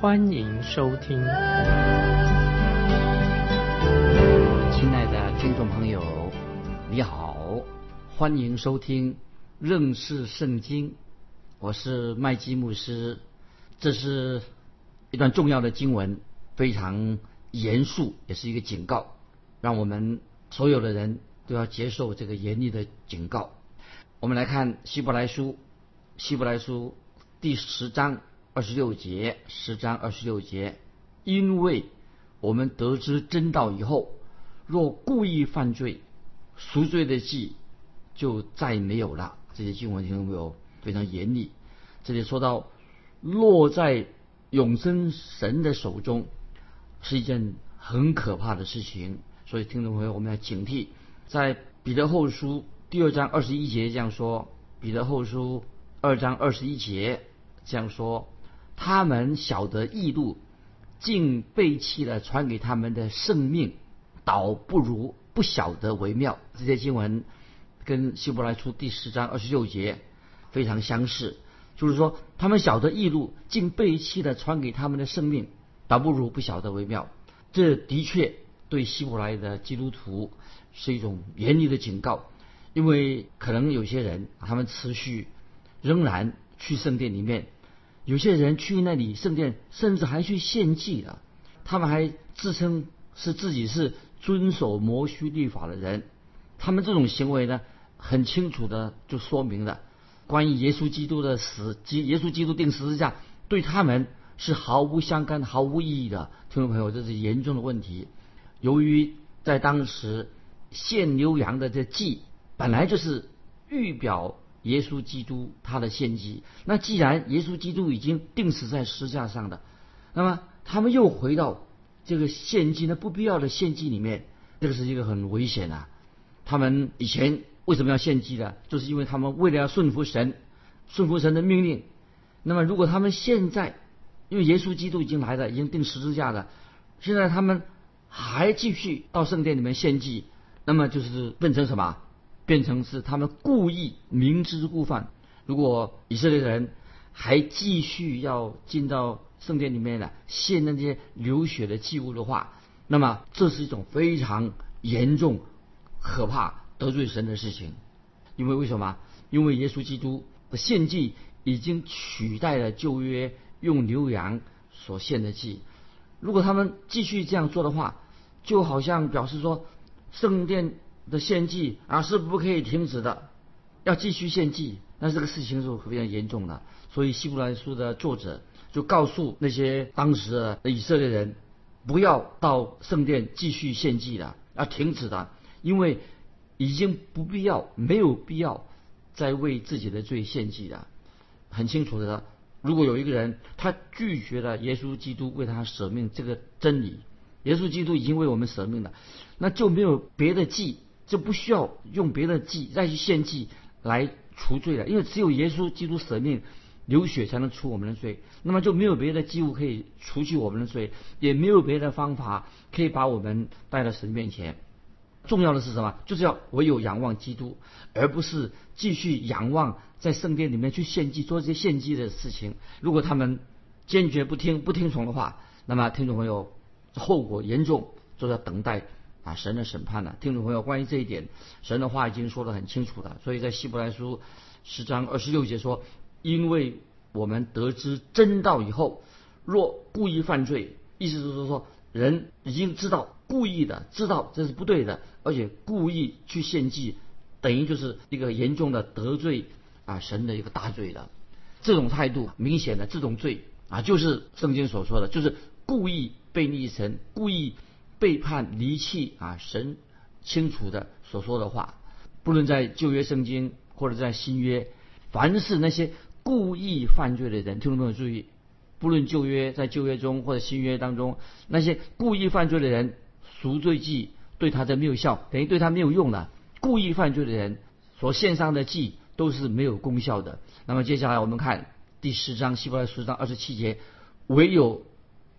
欢迎收听。亲爱的听众朋友，你好，欢迎收听认识圣经。我是麦基牧师，这是一段重要的经文，非常严肃，也是一个警告，让我们所有的人都要接受这个严厉的警告。我们来看希伯来书，希伯来书第十章二十六节，十章二十六节，因为我们得知真道以后，若故意犯罪，赎罪的祭就再没有了。这些经文听到没有？非常严厉。这里说到落在永生神的手中是一件很可怕的事情，所以听众朋友我们要警惕。在彼得后书第二章二十一节这样说：彼得后书二章二十一节这样说，他们晓得异路，竟背弃了传给他们的圣命，倒不如不晓得为妙。这些经文跟希伯来书第十章二十六节。非常相似，就是说，他们晓得异路，竟背弃了传给他们的生命，倒不如不晓得为妙。这的确对希伯来的基督徒是一种严厉的警告，因为可能有些人他们持续仍然去圣殿里面，有些人去那里圣殿，甚至还去献祭了，他们还自称是自己是遵守摩西律法的人，他们这种行为呢，很清楚的就说明了。关于耶稣基督的死，及耶稣基督定十字架，对他们是毫无相干、毫无意义的。听众朋友，这是严重的问题。由于在当时献牛羊的这祭，本来就是预表耶稣基督他的献祭。那既然耶稣基督已经定死在十字架上的，那么他们又回到这个献祭的不必要的献祭里面，这个是一个很危险的。他们以前。为什么要献祭呢？就是因为他们为了要顺服神，顺服神的命令。那么，如果他们现在因为耶稣基督已经来了，已经定十字架了，现在他们还继续到圣殿里面献祭，那么就是变成什么？变成是他们故意明知故犯。如果以色列人还继续要进到圣殿里面来献那些流血的祭物的话，那么这是一种非常严重、可怕。得罪神的事情，因为为什么？因为耶稣基督的献祭已经取代了旧约用牛羊所献的祭。如果他们继续这样做的话，就好像表示说圣殿的献祭啊是不可以停止的，要继续献祭。那这个事情是非常严重的。所以希伯来书的作者就告诉那些当时的以色列人，不要到圣殿继续献祭了，要停止的，因为。已经不必要，没有必要再为自己的罪献祭了。很清楚的，如果有一个人他拒绝了耶稣基督为他舍命这个真理，耶稣基督已经为我们舍命了，那就没有别的祭，就不需要用别的祭再去献祭来除罪了。因为只有耶稣基督舍命流血才能除我们的罪，那么就没有别的祭物可以除去我们的罪，也没有别的方法可以把我们带到神面前。重要的是什么？就是要唯有仰望基督，而不是继续仰望在圣殿里面去献祭、做这些献祭的事情。如果他们坚决不听、不听从的话，那么听众朋友，后果严重，就要等待啊神的审判了。听众朋友，关于这一点，神的话已经说得很清楚了。所以在希伯来书十章二十六节说：“因为我们得知真道以后，若故意犯罪，意思就是说。”人已经知道故意的知道这是不对的，而且故意去献祭，等于就是一个严重的得罪啊神的一个大罪了。这种态度明显的这种罪啊，就是圣经所说的，就是故意背逆神，故意背叛离弃啊神清楚的所说的话。不论在旧约圣经或者在新约，凡是那些故意犯罪的人，听众朋友注意，不论旧约在旧约中或者新约当中，那些故意犯罪的人，赎罪祭对他的没有效，等于对他没有用了。故意犯罪的人所献上的祭都是没有功效的。那么接下来我们看第十章希伯来书章二十七节，唯有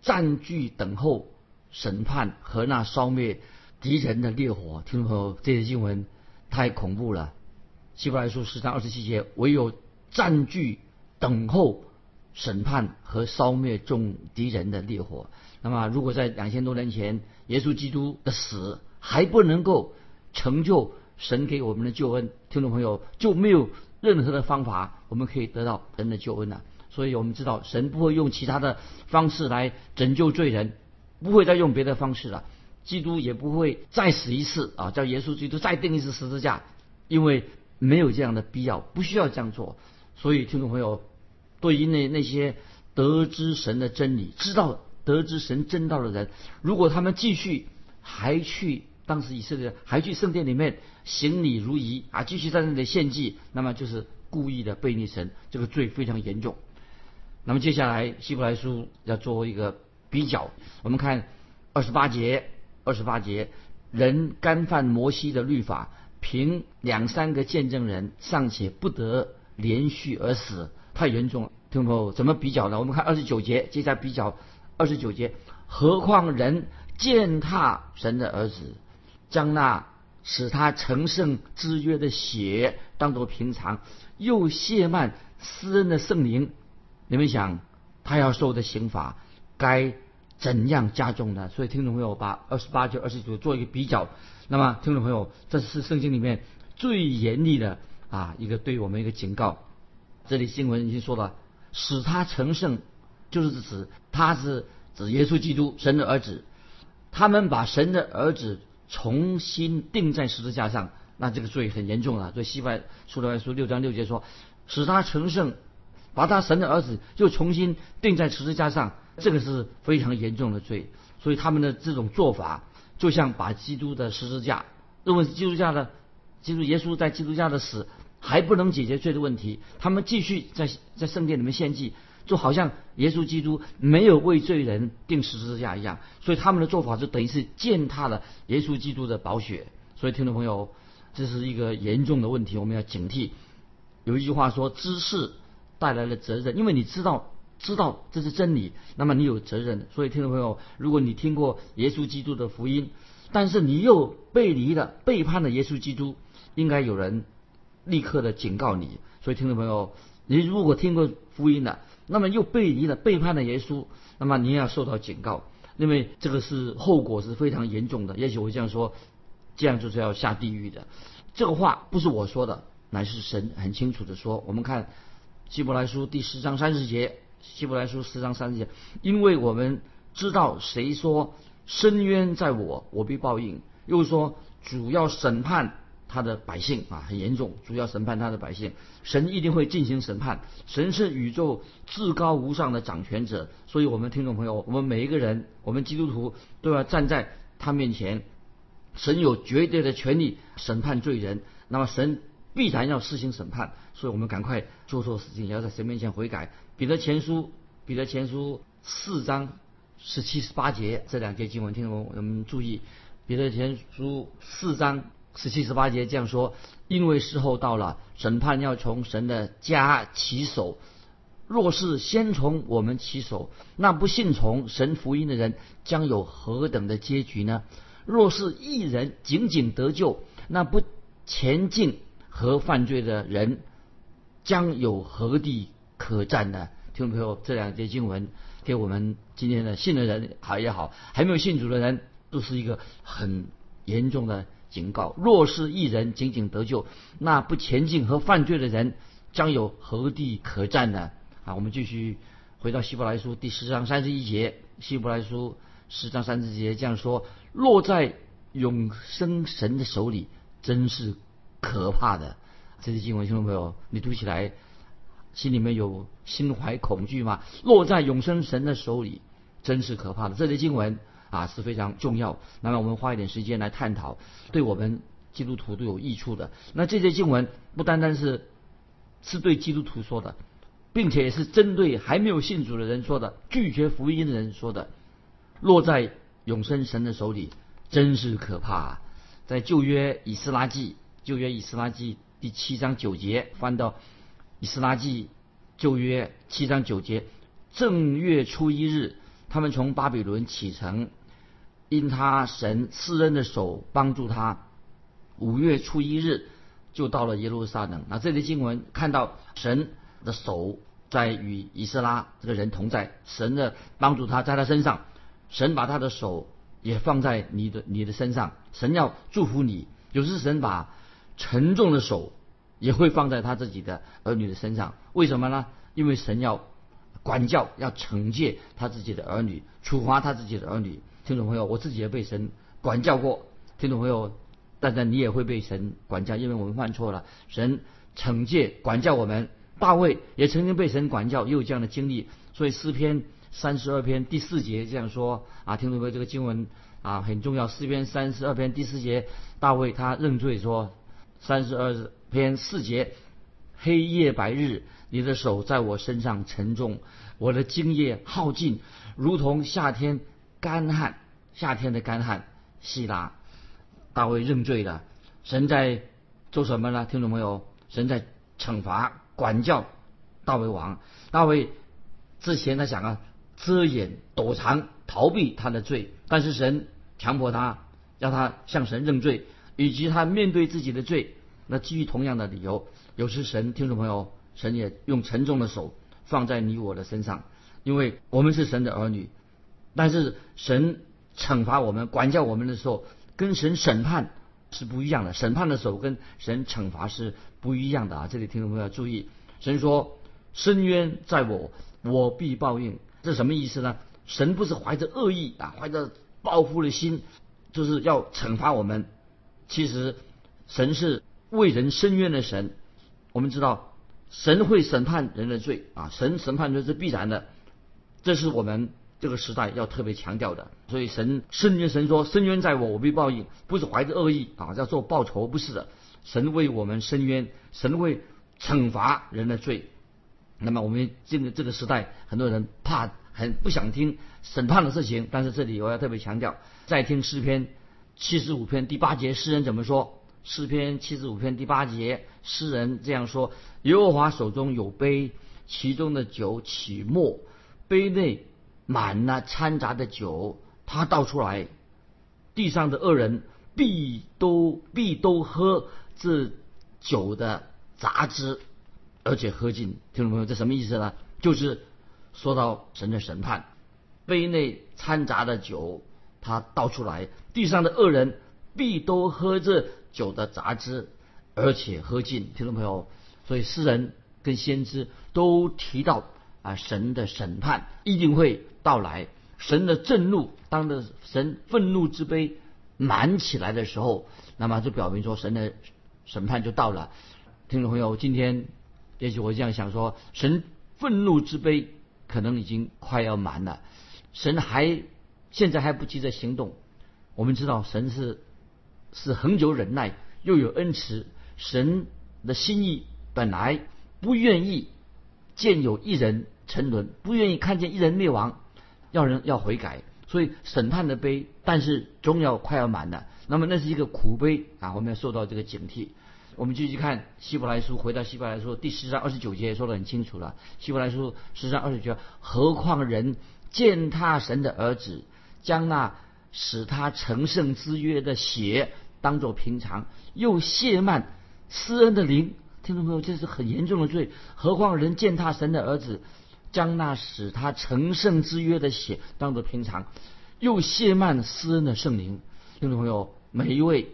占据等候审判和那烧灭敌人的烈火。听众朋友，这些经文太恐怖了。希伯来书十章二十七节，唯有占据等候。审判和烧灭众敌人的烈火。那么，如果在两千多年前，耶稣基督的死还不能够成就神给我们的救恩，听众朋友就没有任何的方法我们可以得到神的救恩了。所以我们知道，神不会用其他的方式来拯救罪人，不会再用别的方式了。基督也不会再死一次啊，叫耶稣基督再钉一次十字架，因为没有这样的必要，不需要这样做。所以，听众朋友。对于那那些得知神的真理、知道得知神真道的人，如果他们继续还去当时以色列还去圣殿里面行礼如仪啊，继续在那里献祭，那么就是故意的背逆神，这个罪非常严重。那么接下来希伯来书要做一个比较，我们看二十八节，二十八节，人干犯摩西的律法，凭两三个见证人尚且不得连续而死。太严重了，听众朋友，怎么比较呢？我们看二十九节，接下来比较二十九节。何况人践踏神的儿子，将那使他成圣之约的血当作平常，又亵慢施恩的圣灵，你们想他要受的刑罚该怎样加重呢？所以听众朋友把二十八节、二十九做一个比较。那么听众朋友，这是圣经里面最严厉的啊一个对我们一个警告。这里新闻已经说了，使他成圣，就是指他是指耶稣基督神的儿子。他们把神的儿子重新钉在十字架上，那这个罪很严重了。所以西外出来书六章六节说，使他成圣，把他神的儿子又重新钉在十字架上，这个是非常严重的罪。所以他们的这种做法，就像把基督的十字架，认为是基督教的，基督耶稣在基督教的死。还不能解决罪的问题，他们继续在在圣殿里面献祭，就好像耶稣基督没有为罪人钉十字架一样，所以他们的做法就等于是践踏了耶稣基督的宝血。所以听众朋友，这是一个严重的问题，我们要警惕。有一句话说：“知识带来了责任，因为你知道知道这是真理，那么你有责任。”所以听众朋友，如果你听过耶稣基督的福音，但是你又背离了背叛了耶稣基督，应该有人。立刻的警告你，所以听众朋友，你如果听过福音了，那么又背离了、背叛了耶稣，那么你也要受到警告，因为这个是后果是非常严重的。也许我这样说，这样就是要下地狱的。这个话不是我说的，乃是神很清楚的说。我们看希伯来书第十章三十节，希伯来书十章三十节，因为我们知道谁说深渊在我，我必报应，又说主要审判。他的百姓啊，很严重，主要审判他的百姓，神一定会进行审判。神是宇宙至高无上的掌权者，所以我们听众朋友，我们每一个人，我们基督徒都要站在他面前。神有绝对的权利审判罪人，那么神必然要施行审判，所以我们赶快做错事情，要在神面前悔改。彼得前书，彼得前书四章十七十八节这两节经文，听众我们注意，彼得前书四章。十七十八节这样说：因为时候到了，审判要从神的家起手。若是先从我们起手，那不信从神福音的人将有何等的结局呢？若是一人仅仅得救，那不前进和犯罪的人将有何地可占呢？听众朋友，这两节经文给我们今天的信的人好也好，还没有信主的人，都是一个很严重的。警告：若是一人仅仅得救，那不前进和犯罪的人将有何地可占呢？啊，我们继续回到希伯来书第十章三十一节。希伯来书十章三十一节这样说：落在永生神的手里，真是可怕的。这些经文，听众朋友，你读起来心里面有心怀恐惧吗？落在永生神的手里，真是可怕的。这些经文。啊是非常重要。那么我们花一点时间来探讨，对我们基督徒都有益处的。那这些经文不单单是是对基督徒说的，并且是针对还没有信主的人说的，拒绝福音的人说的，落在永生神的手里，真是可怕。啊！在旧约以斯拉记，旧约以斯拉记第七章九节，翻到以斯拉记旧约七章九节，正月初一日，他们从巴比伦启程，因他神施恩的手帮助他，五月初一日就到了耶路撒冷。那这里经文看到神。的手在与以斯拉这个人同在，神的帮助他在他身上，神把他的手也放在你的你的身上，神要祝福你。有时神把沉重的手也会放在他自己的儿女的身上，为什么呢？因为神要管教，要惩戒他自己的儿女，处罚他自己的儿女。听众朋友，我自己也被神管教过。听众朋友，大家你也会被神管教，因为我们犯错了，神惩戒管教我们。大卫也曾经被神管教，也有这样的经历。所以诗篇三十二篇第四节这样说啊，听众朋友？这个经文啊很重要。诗篇三十二篇第四节，大卫他认罪说：三十二篇四节，黑夜白日，你的手在我身上沉重，我的精液耗尽，如同夏天干旱，夏天的干旱。希拉，大卫认罪了。神在做什么呢？听懂没有？神在惩罚。管教大卫王，大卫之前他想啊遮掩躲藏逃避他的罪，但是神强迫他，让他向神认罪，以及他面对自己的罪。那基于同样的理由，有时神听众朋友，神也用沉重的手放在你我的身上，因为我们是神的儿女。但是神惩罚我们、管教我们的时候，跟神审判是不一样的。审判的手跟神惩罚是。不一样的啊！这里听众朋友要注意，神说：“深渊在我，我必报应。”这什么意思呢？神不是怀着恶意啊，怀着报复的心，就是要惩罚我们。其实，神是为人伸冤的神。我们知道，神会审判人的罪啊，神审判罪是必然的。这是我们这个时代要特别强调的。所以，神深渊，神说：“深渊在我，我必报应。”不是怀着恶意啊，要做报仇，不是的。神为我们伸冤，神会惩罚人的罪。那么我们这个这个时代，很多人怕，很不想听审判的事情。但是这里我要特别强调，再听诗篇七十五篇第八节，诗人怎么说？诗篇七十五篇第八节，诗人这样说：耶和华手中有杯，其中的酒起沫，杯内满了掺杂的酒，他倒出来，地上的恶人必都必都喝。这酒的杂质，而且喝尽，听众朋友，这什么意思呢？就是说到神的审判，杯内掺杂的酒，他倒出来，地上的恶人必都喝这酒的杂质，而且喝尽，听众朋友。所以诗人跟先知都提到啊，神的审判一定会到来，神的震怒，当的神愤怒之杯满起来的时候，那么就表明说神的。审判就到了，听众朋友，今天也许我这样想说，神愤怒之杯可能已经快要满了，神还现在还不急着行动。我们知道神是是恒久忍耐，又有恩慈，神的心意本来不愿意见有一人沉沦，不愿意看见一人灭亡，要人要悔改，所以审判的杯，但是终要快要满了。那么那是一个苦悲啊，我们要受到这个警惕。我们继续看希伯来书，回到希伯来书第十章二十九节说的很清楚了。希伯来书十章二十九，何况人践踏神的儿子，将那使他成圣之约的血当作平常，又亵慢施恩的灵。听众朋友，这是很严重的罪。何况人践踏神的儿子，将那使他成圣之约的血当作平常，又亵慢施恩的圣灵。听众朋友。每一位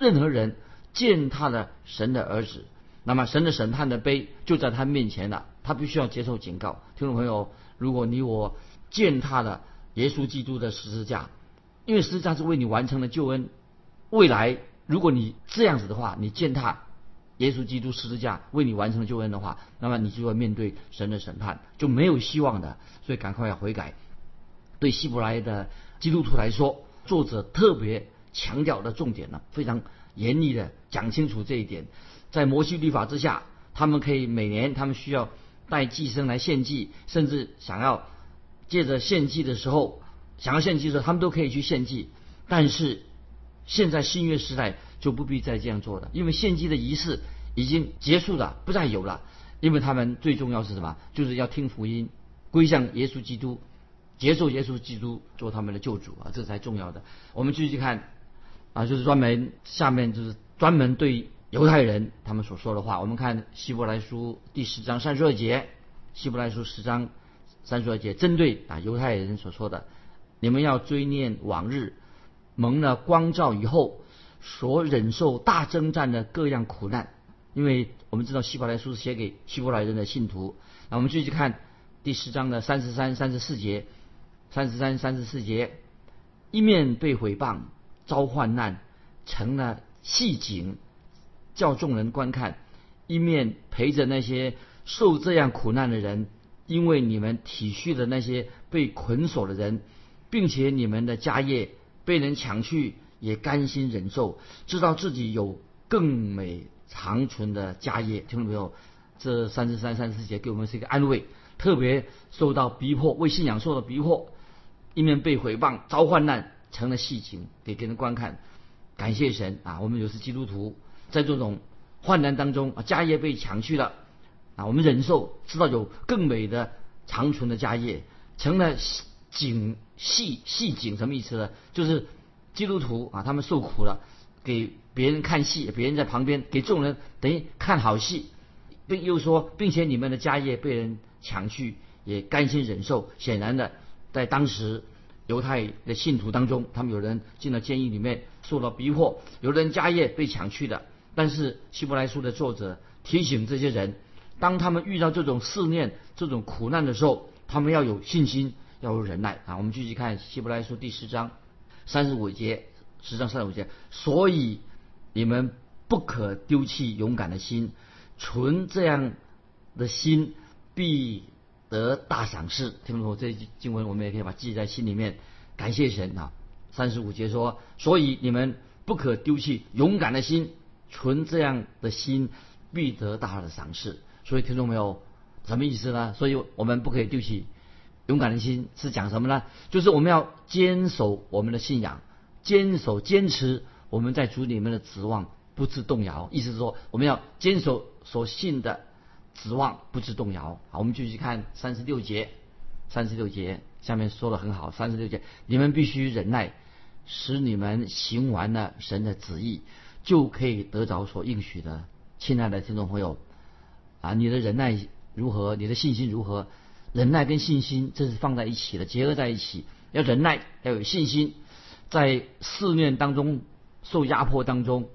任何人践踏了神的儿子，那么神的审判的杯就在他面前了，他必须要接受警告。听众朋友，如果你我践踏了耶稣基督的十字架，因为十字架是为你完成了救恩，未来如果你这样子的话，你践踏耶稣基督十字架为你完成了救恩的话，那么你就要面对神的审判，就没有希望的。所以赶快要悔改。对希伯来的基督徒来说，作者特别。强调的重点呢，非常严厉的讲清楚这一点，在摩西律法之下，他们可以每年他们需要带祭牲来献祭，甚至想要借着献祭的时候，想要献祭的时候，他们都可以去献祭。但是现在新约时代就不必再这样做了，因为献祭的仪式已经结束了，不再有了。因为他们最重要是什么？就是要听福音，归向耶稣基督，接受耶稣基督做他们的救主啊，这才重要的。我们继续看啊，就是专门下面就是专门对犹太人他们所说的话。我们看希伯来书第十章三十二节，希伯来书十章三十二节，针对啊犹太人所说的，你们要追念往日蒙了光照以后所忍受大征战的各样苦难。因为我们知道希伯来书是写给希伯来人的信徒，那我们继续看第十章的三十三、三十四节，三十三、三十四节，一面被毁谤、遭患难，成了戏景，叫众人观看；一面陪着那些受这样苦难的人，因为你们体恤的那些被捆锁的人，并且你们的家业被人抢去，也甘心忍受，知道自己有更美。长存的家业，听到没有？这三十三、三十四节给我们是一个安慰。特别受到逼迫，为信仰受到逼迫，一面被毁谤、遭患难，成了戏情给别人观看。感谢神啊！我们有是基督徒，在这种患难当中啊，家业被抢去了啊，我们忍受，知道有更美的长存的家业，成了景戏戏景，什么意思呢？就是基督徒啊，他们受苦了。给别人看戏，别人在旁边给众人等于看好戏，并又说，并且你们的家业被人抢去，也甘心忍受。显然的，在当时犹太的信徒当中，他们有人进了监狱里面受到逼迫，有人家业被抢去的。但是希伯来书的作者提醒这些人，当他们遇到这种试炼、这种苦难的时候，他们要有信心，要有忍耐啊！我们继续看希伯来书第十章三十五节。十章三十五节，所以你们不可丢弃勇敢的心，存这样的心，必得大赏赐。听懂没？这经文我们也可以把记在心里面，感谢神啊！三十五节说，所以你们不可丢弃勇敢的心，存这样的心，必得大的赏赐。所以听众没有？什么意思呢？所以我们不可以丢弃勇敢的心，是讲什么呢？就是我们要坚守我们的信仰。坚守坚持我们在主里面的指望不致动摇，意思是说我们要坚守所信的指望不致动摇。好，我们继续看三十六节，三十六节下面说的很好，三十六节你们必须忍耐，使你们行完了神的旨意，就可以得着所应许的。亲爱的听众朋友，啊，你的忍耐如何？你的信心如何？忍耐跟信心这是放在一起的，结合在一起，要忍耐，要有信心。在试炼当中受压迫当中，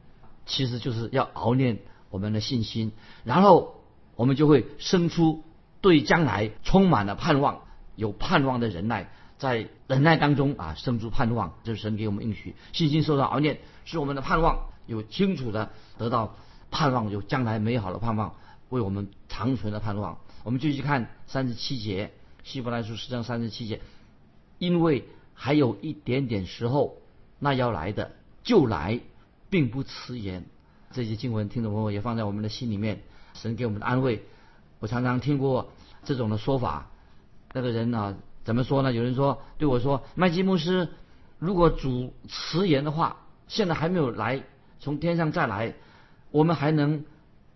其实就是要熬练我们的信心，然后我们就会生出对将来充满了盼望、有盼望的忍耐，在忍耐当中啊生出盼望，这是神给我们应许，信心受到熬炼，使我们的盼望有清楚的得到盼望，有将来美好的盼望，为我们长存的盼望。我们继续看三十七节，希伯来书十章三十七节，因为。还有一点点时候，那要来的就来，并不迟延。这些经文，听众朋友也放在我们的心里面。神给我们的安慰，我常常听过这种的说法。那个人呢，怎么说呢？有人说对我说：“麦基牧师，如果主迟延的话，现在还没有来，从天上再来，我们还能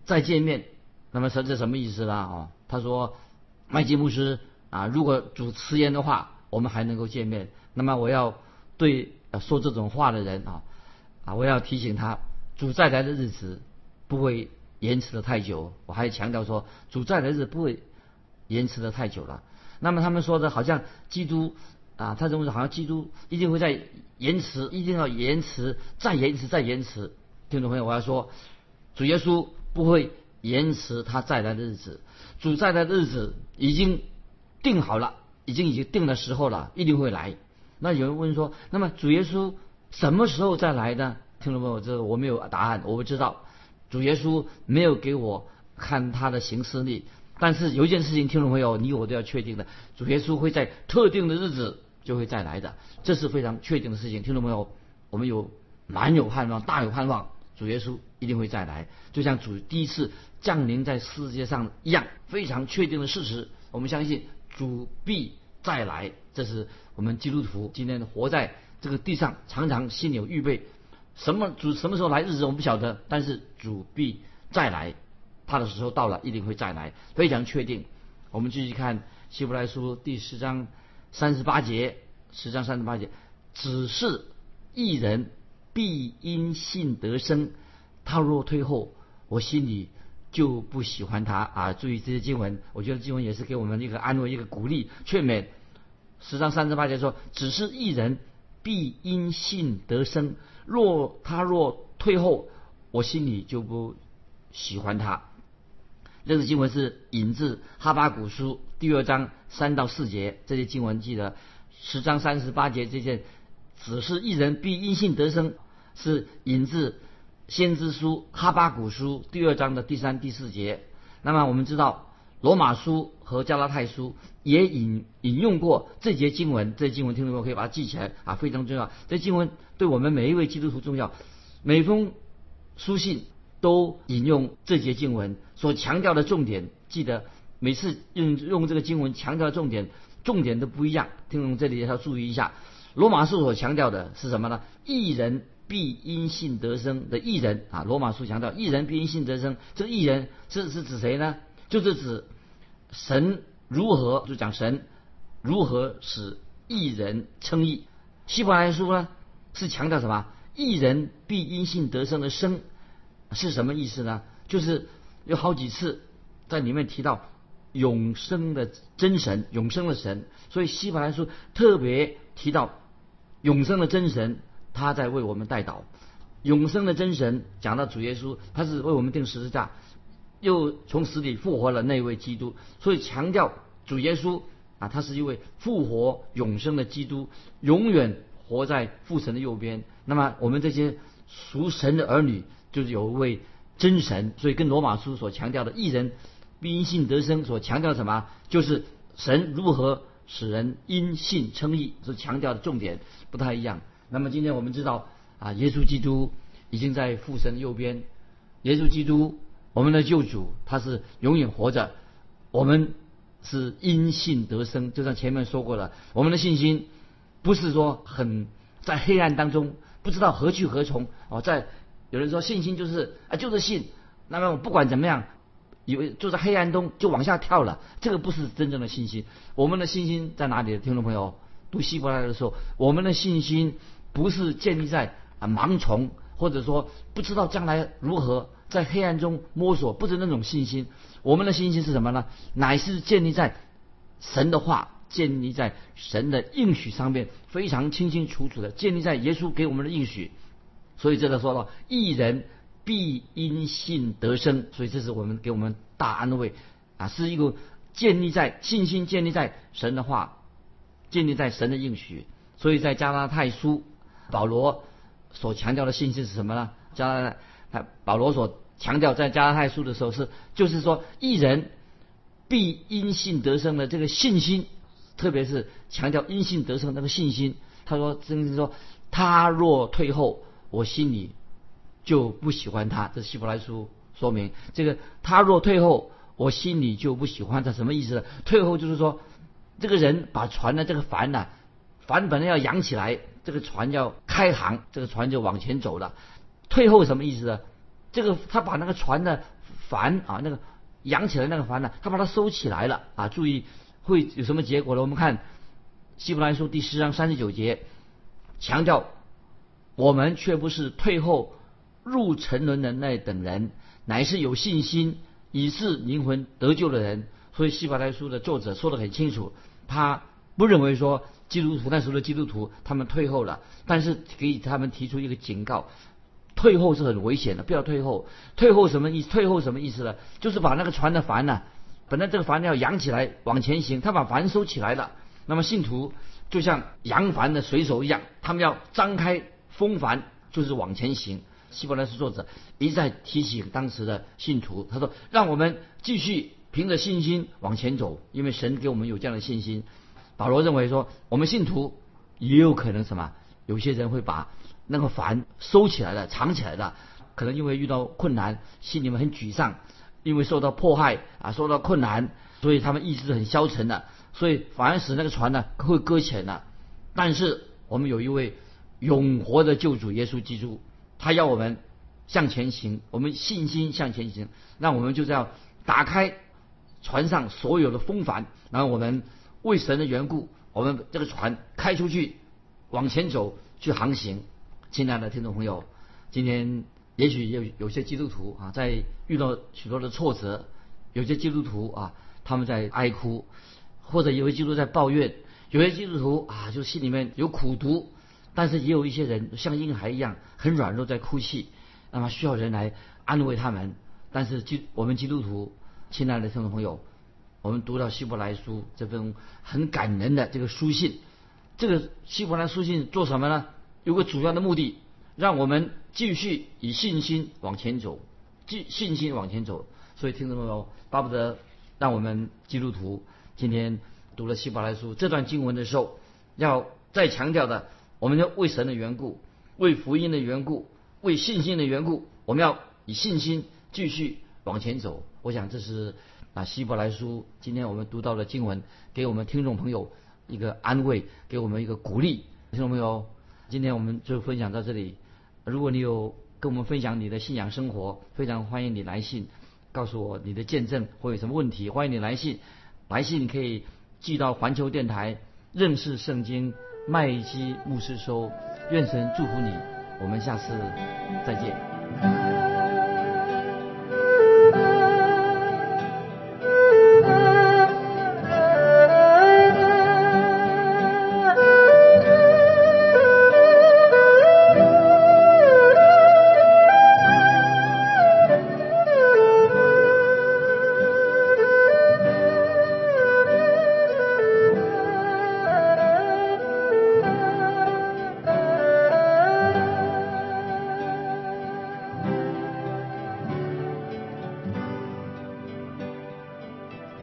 再见面。”那么这这什么意思呢？哦，他说：“麦基牧师啊，如果主迟延的话，我们还能够见面。”那么我要对说这种话的人啊啊，我要提醒他，主再来的日子不会延迟的太久。我还强调说，主再来的日子不会延迟的太久了。那么他们说的好像基督啊，他认为好像基督一定会在延迟，一定要延迟，再延迟，再延迟。听众朋友，我要说，主耶稣不会延迟他再来的日子，主再来的日子已经定好了，已经已经定的时候了，一定会来。那有人问说，那么主耶稣什么时候再来呢？听众朋友，这我没有答案，我不知道。主耶稣没有给我看他的行事历，但是有一件事情，听众朋友，你我都要确定的，主耶稣会在特定的日子就会再来的，这是非常确定的事情。听众朋友，我们有满有盼望，大有盼望，主耶稣一定会再来，就像主第一次降临在世界上一样，非常确定的事实。我们相信主必再来，这是我们基督徒今天活在这个地上，常常心有预备。什么主什么时候来日子我们不晓得，但是主必再来，他的时候到了一定会再来，非常确定。我们继续看希伯来书第十章三十八节，十章三十八节，只是一人必因信得生，他若退后，我心里就不喜欢他啊！注意这些经文，我觉得经文也是给我们一个安慰、一个鼓励、劝勉。十章三十八节说，只是一人必因信得生。若他若退后，我心里就不喜欢他。这个经文是引自哈巴古书第二章三到四节，这些经文记得十章三十八节这件，只是一人必因信得生，是引自先知书哈巴古书第二章的第三、第四节。那么我们知道罗马书和加拉太书也引引用过这节经文，这经文听众朋友可以把它记起来啊，非常重要。这经文。对我们每一位基督徒重要，每封书信都引用这节经文所强调的重点。记得每次用用这个经文强调的重点，重点都不一样。听众这里要注意一下，罗马书所强调的是什么呢？一人必因信得生的一人啊，罗马书强调一人必因信得生。这一人是是指谁呢？就是指神如何就讲神如何使一人称义。希伯来书呢？是强调什么？一人必因信得生的生是什么意思呢？就是有好几次在里面提到永生的真神，永生的神。所以希伯来书特别提到永生的真神，他在为我们代祷。永生的真神讲到主耶稣，他是为我们定十字架，又从死里复活了那位基督。所以强调主耶稣啊，他是一位复活永生的基督，永远。活在父神的右边，那么我们这些属神的儿女，就是有一位真神。所以跟罗马书所强调的“一人因信得生”所强调什么，就是神如何使人因信称义，是强调的重点不太一样。那么今天我们知道啊，耶稣基督已经在父神右边，耶稣基督我们的救主，他是永远活着。我们是因信得生，就像前面说过了，我们的信心。不是说很在黑暗当中不知道何去何从哦，在有人说信心就是啊就是信，那么不管怎么样，以为就在黑暗中就往下跳了，这个不是真正的信心。我们的信心在哪里？听众朋友读希伯来的时候，我们的信心不是建立在啊盲从，或者说不知道将来如何在黑暗中摸索，不是那种信心。我们的信心是什么呢？乃是建立在神的话。建立在神的应许上面，非常清清楚楚的建立在耶稣给我们的应许。所以这个说了，一人必因信得生。所以这是我们给我们大安慰啊，是一个建立在信心建立在神的话，建立在神的应许。所以在加拉太书，保罗所强调的信心是什么呢？加拉太保罗所强调在加拉太书的时候是，就是说一人必因信得生的这个信心。特别是强调因信得胜那个信心，他说：“真是说，他若退后，我心里就不喜欢他。”这希伯来书说明这个“他若退后，我心里就不喜欢他”什么意思呢？退后就是说，这个人把船的这个帆呢，帆本来要扬起来，这个船要开航，这个船就往前走了。退后什么意思呢？这个他把那个船的帆啊，那个扬起来那个帆呢，他把它收起来了啊！注意。会有什么结果呢？我们看《希伯来书》第十章三十九节，强调我们却不是退后入沉沦的那等人，乃是有信心以致灵魂得救的人。所以《希伯来书》的作者说得很清楚，他不认为说基督徒那时候的基督徒他们退后了，但是给他们提出一个警告：退后是很危险的，不要退后。退后什么意思？退后什么意思呢？就是把那个船的帆呢？本来这个帆要扬起来往前行，他把帆收起来了。那么信徒就像扬帆的水手一样，他们要张开风帆，就是往前行。希伯来书作者一再提醒当时的信徒，他说：“让我们继续凭着信心往前走，因为神给我们有这样的信心。”保罗认为说，我们信徒也有可能什么？有些人会把那个帆收起来了，藏起来了。可能因为遇到困难，心里面很沮丧，因为受到迫害啊，受到困难，所以他们意志很消沉的，所以反而使那个船呢会搁浅了。但是我们有一位永活的救主耶稣基督，他要我们向前行，我们信心向前行，那我们就这样打开船上所有的风帆，然后我们为神的缘故，我们这个船开出去往前走去航行。亲爱的听众朋友，今天也许有有些基督徒啊，在遇到许多的挫折，有些基督徒啊，他们在哀哭，或者有些基督徒在抱怨，有些基督徒啊，就心里面有苦毒，但是也有一些人像婴孩一样很软弱，在哭泣，那么需要人来安慰他们。但是基我们基督徒，亲爱的听众朋友，我们读到希伯来书这份很感人的这个书信，这个希伯来书信做什么呢？有个主要的目的，让我们继续以信心往前走，继信心往前走。所以听众朋友，巴不得让我们基督徒今天读了希伯来书这段经文的时候，要再强调的，我们要为神的缘故，为福音的缘故，为信心的缘故，我们要以信心继续往前走。我想这是啊希伯来书今天我们读到的经文，给我们听众朋友一个安慰，给我们一个鼓励。听众朋友。今天我们就分享到这里。如果你有跟我们分享你的信仰生活，非常欢迎你来信，告诉我你的见证或有什么问题，欢迎你来信。来信可以寄到环球电台认识圣经麦基牧师收。愿神祝福你，我们下次再见。